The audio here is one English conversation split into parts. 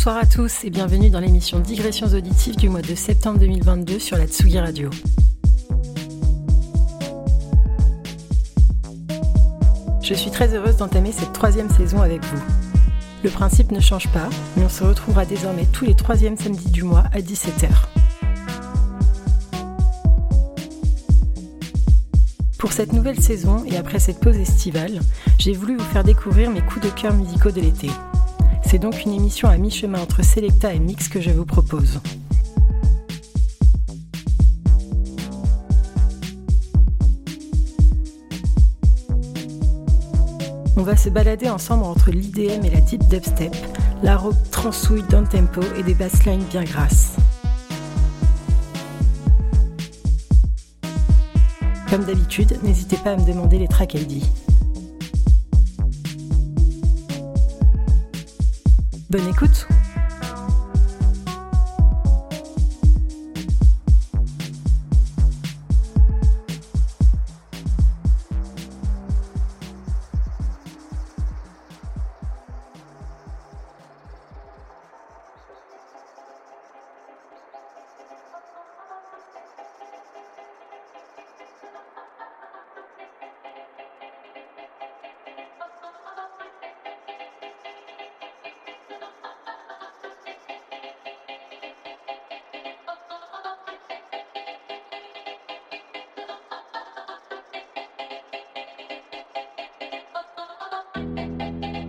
Bonsoir à tous et bienvenue dans l'émission Digressions auditives du mois de septembre 2022 sur la Tsugi Radio. Je suis très heureuse d'entamer cette troisième saison avec vous. Le principe ne change pas, mais on se retrouvera désormais tous les troisièmes samedis du mois à 17h. Pour cette nouvelle saison et après cette pause estivale, j'ai voulu vous faire découvrir mes coups de cœur musicaux de l'été. C'est donc une émission à mi-chemin entre Selecta et Mix que je vous propose. On va se balader ensemble entre l'IDM et la deep dubstep, la rock transouille d'un tempo et des basslines bien grasses. Comme d'habitude, n'hésitez pas à me demander les tracks LD. Bonne écoute Thank you.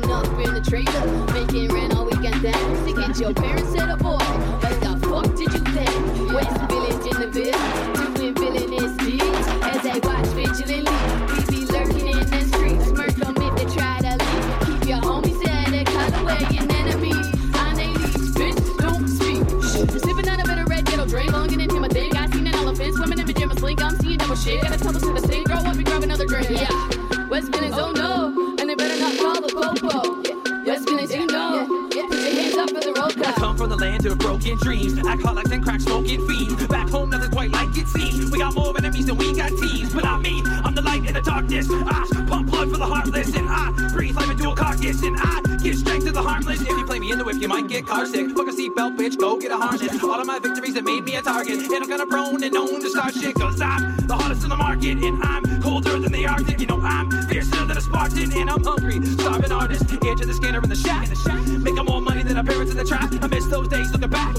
Pulling up in the trailer, making rent all weekend then. To get your parents to the boy. What the fuck did you think? West Village in the bill, of broken dreams. Alcoholics and crack smoking fiends. Back home, nothing's quite like it seems. We got more enemies than we got teams. But I mean, I'm the light in the darkness. I pump blood for the heartless. And I breathe life into a carcass. And I give strength to the harmless. If you play me in the whip, you might get car sick. Fuck a seatbelt, bitch, go get a harness. All of my victories have made me a target. And I'm kinda prone and known to start shit. Cause I'm the hottest in the market. And I'm colder than the Arctic. You know, I'm fiercer than a Spartan. And I'm hungry, starving artist. Ear to the scanner in the shack. Making more those days looking back.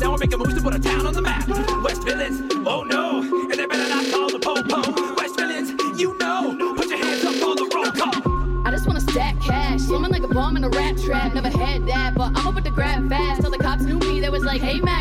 Now we're making moves to put a town on the map. West Villains, oh no. And they better not call the po-po. West Villains, you know. Put your hands up for the roll call. I just wanna stack cash, swimming like a bomb in a rat trap. Never had that, but I'm up with the grab fast. Till the cops knew me, they was like, Hey Mac,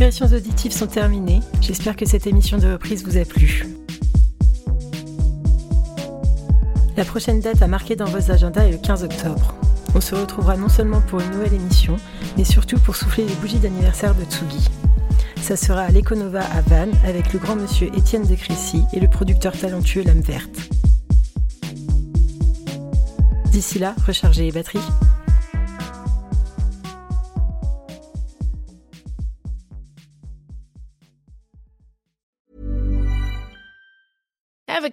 digressions auditives sont terminées. J'espère que cette émission de reprise vous a plu. La prochaine date à marquer dans vos agendas est le 15 octobre. On se retrouvera non seulement pour une nouvelle émission, mais surtout pour souffler les bougies d'anniversaire de Tsugi. Ça sera à l'Econova à Vannes avec le grand monsieur Étienne de Crécy et le producteur talentueux Lame Verte. D'ici là, rechargez les batteries.